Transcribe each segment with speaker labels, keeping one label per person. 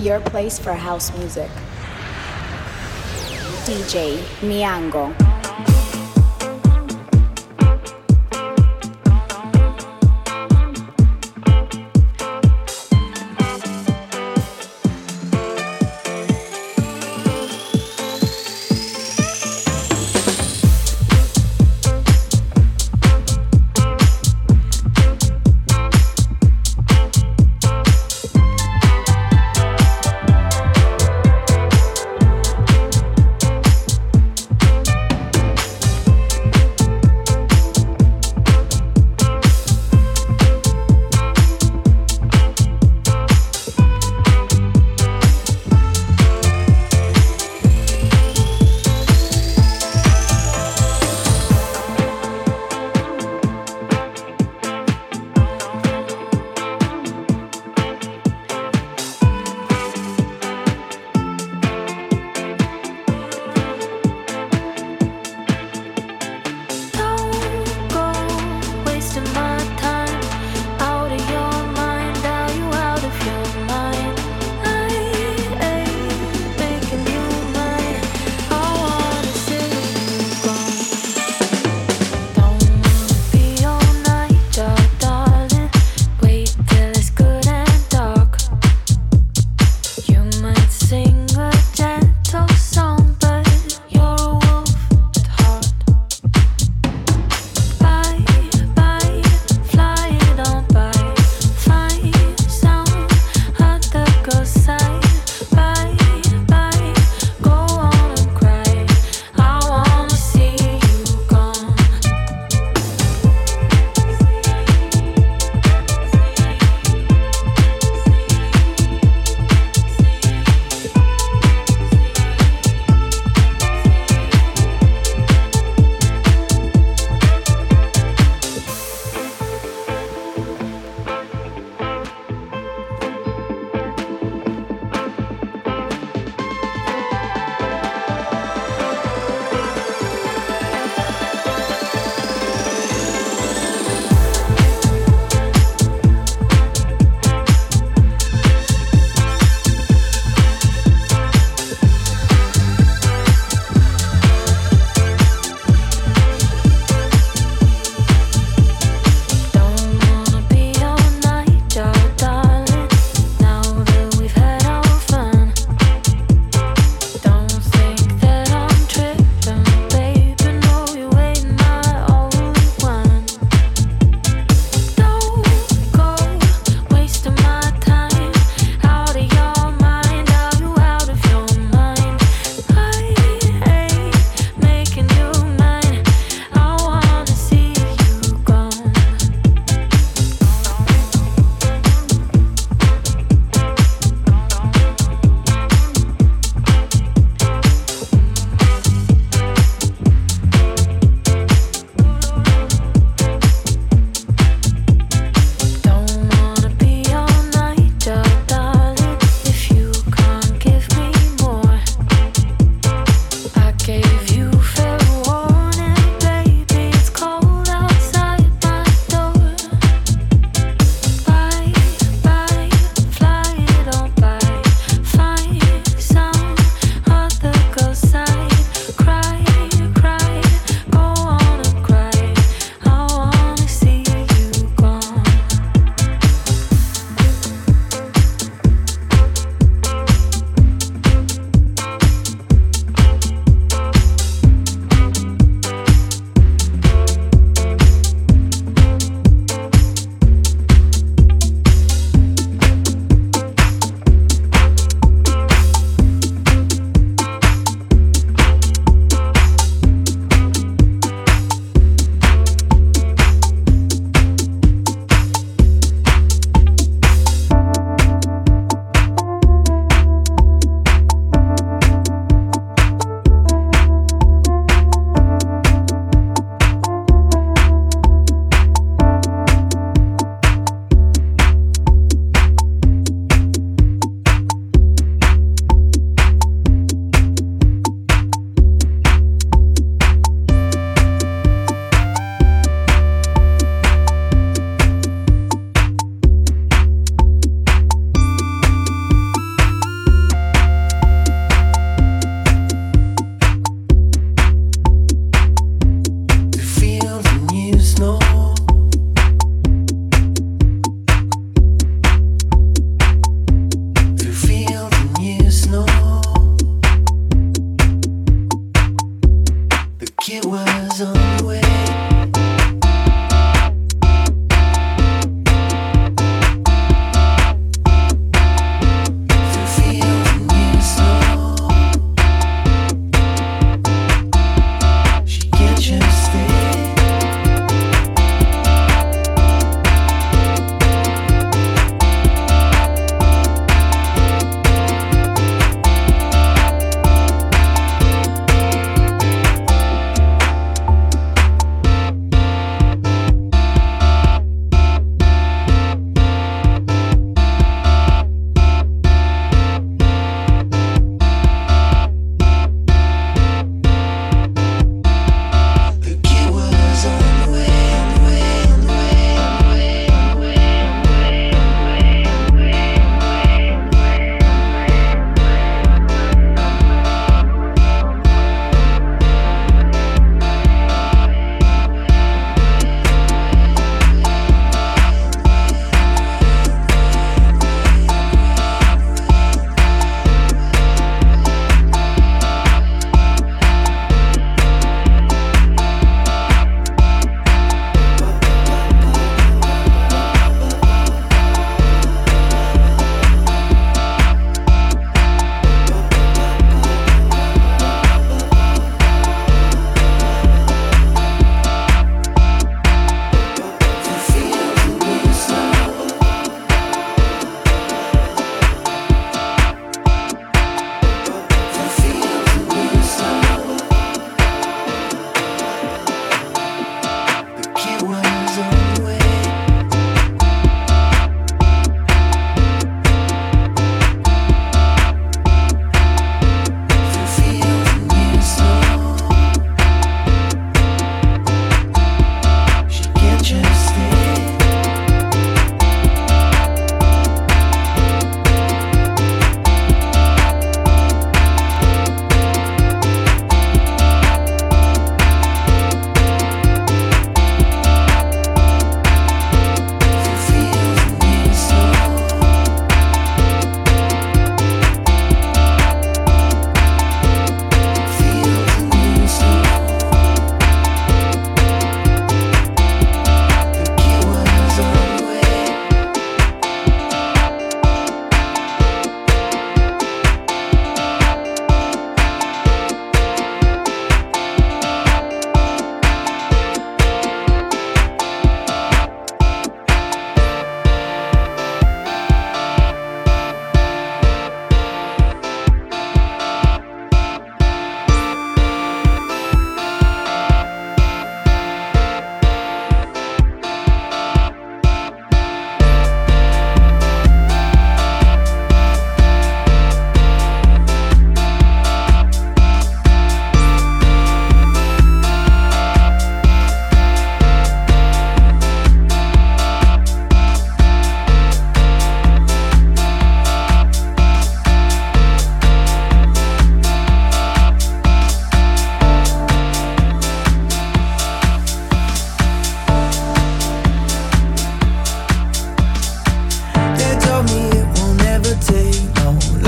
Speaker 1: your place for house music. DJ Miango.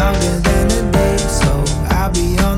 Speaker 2: longer than a day, so I'll
Speaker 3: be on.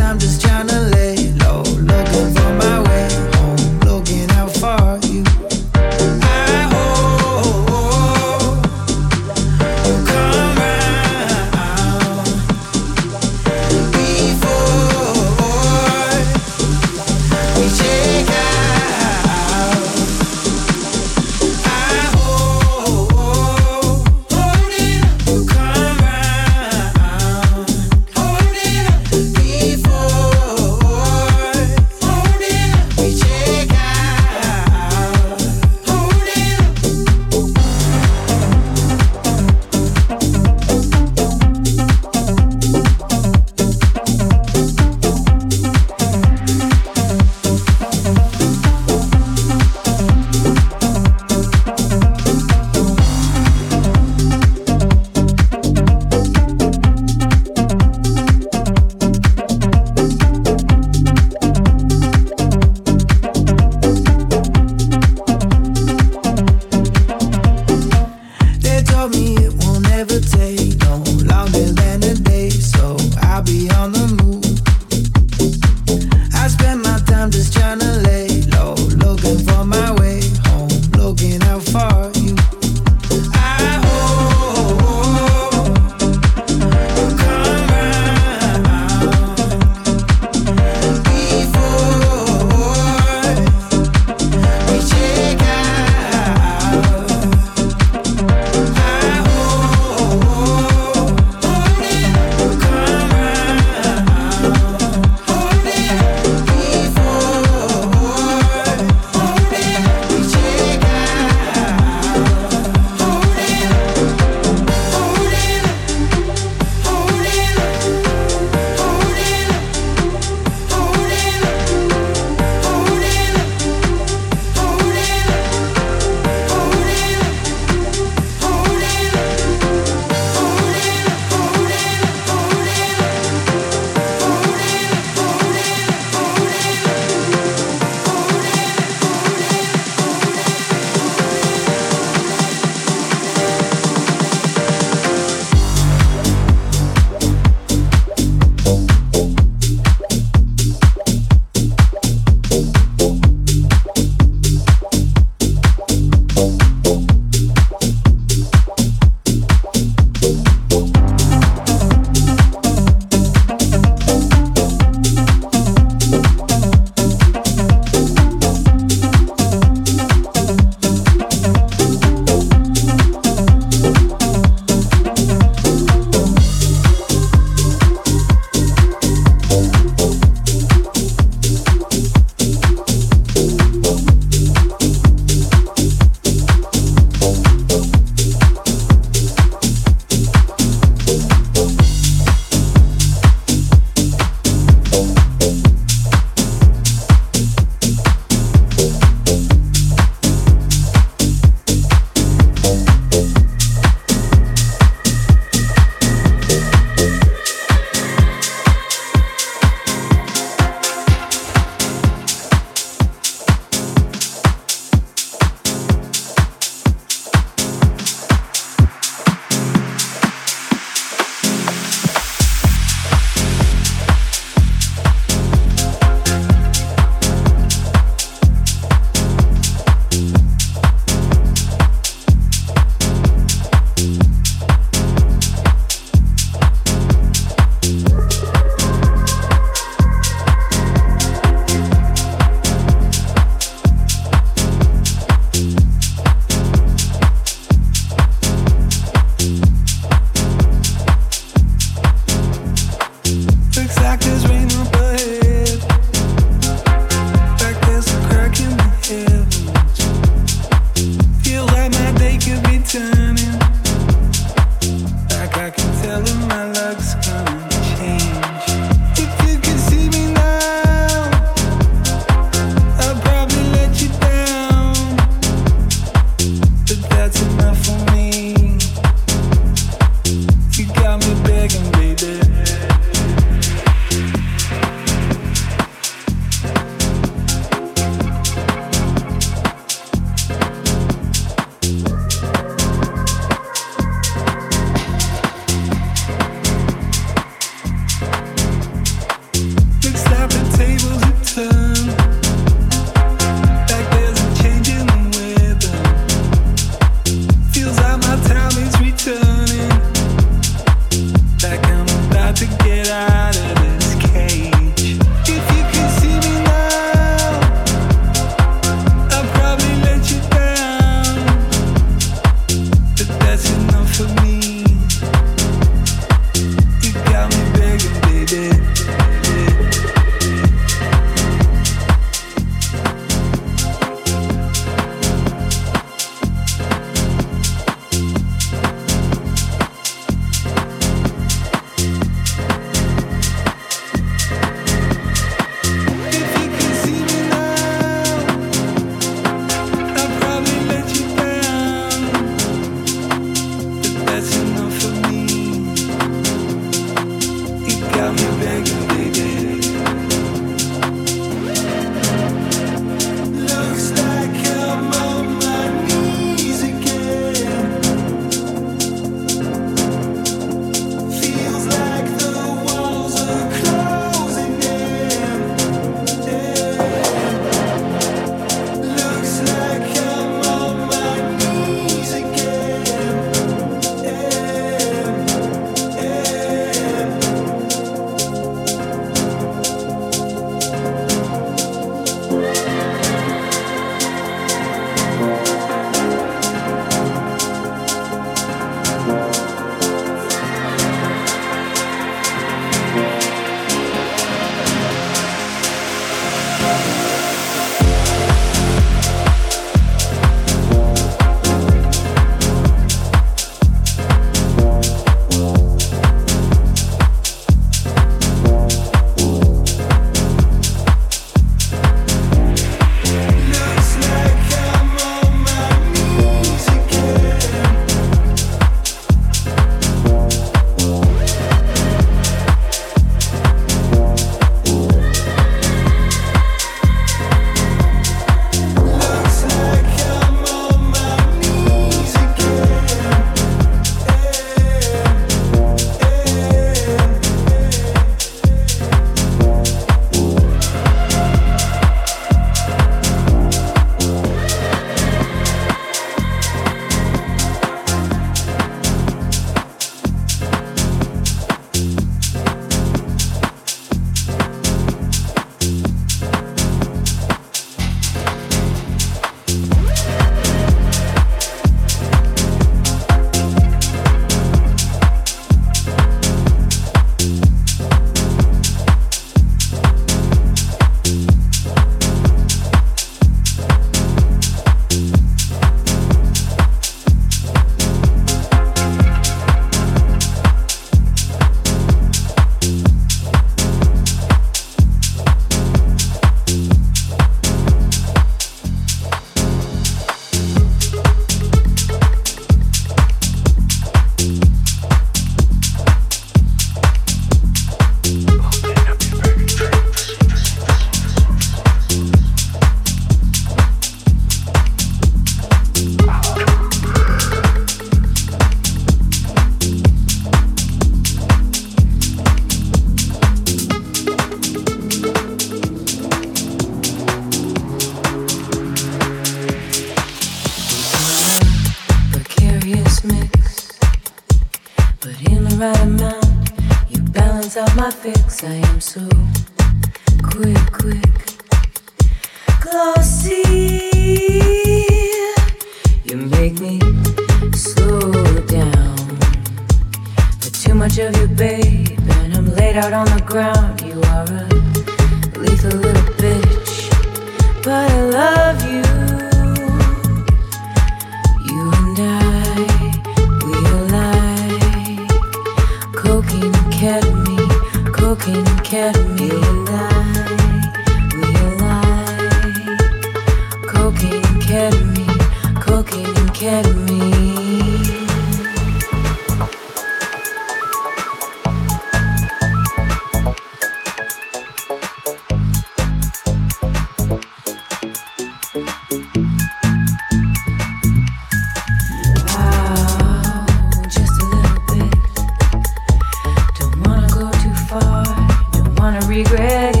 Speaker 3: Regret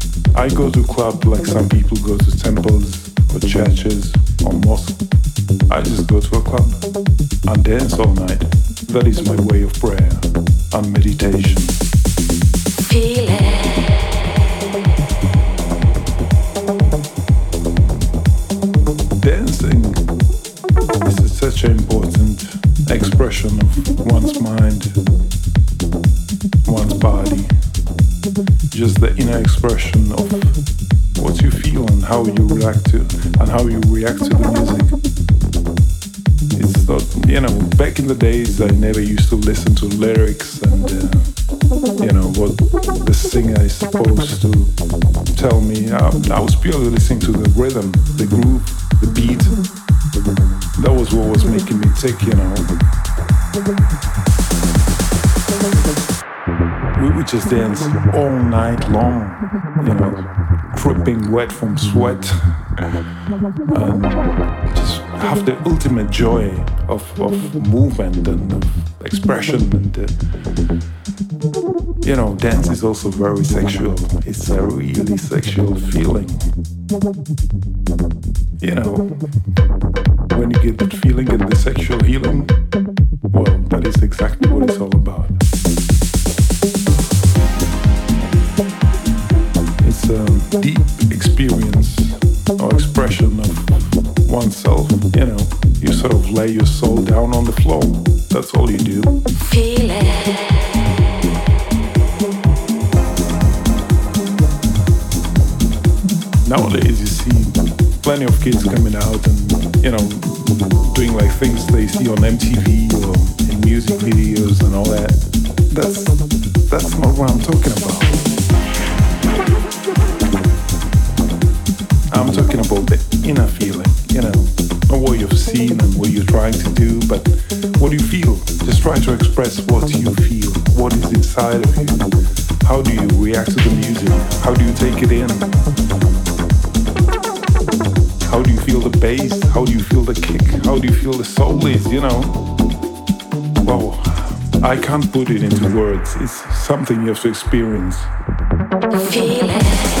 Speaker 3: I
Speaker 4: go to club like some people go to temples or churches or mosques. I just go to a club and dance all night. That is my way of prayer and meditation.
Speaker 2: Feel it.
Speaker 4: Dancing is such an important expression of just the inner expression of what you feel and how you react to and how you react to the music. It's not, you know, back in the days I never used to listen to lyrics and, uh, you know, what the singer is supposed to tell me. I, I was purely listening to the rhythm, the groove, the beat that was what was making me tick, you know. We just dance all night long, you know, dripping wet from sweat, and just have the ultimate joy of, of movement and of expression. And uh, you know, dance is also very sexual. It's a really sexual feeling. You know when you get that feeling and the sexual healing, Nowadays, you see plenty of kids coming out and you know, doing like things they see on MTV or in music videos and all that. That's that's not what I'm talking about. I'm talking about the inner feeling, you know, not what you've seen and what you're trying to do, but what do you feel? Just try to express what you feel, what is inside of you. How do you react to the music? How do you take it in? Feel the bass? How do you feel the kick? How do you feel the soul is, you know? Well, I can't put it into words. It's something you have to experience.
Speaker 2: Feel it.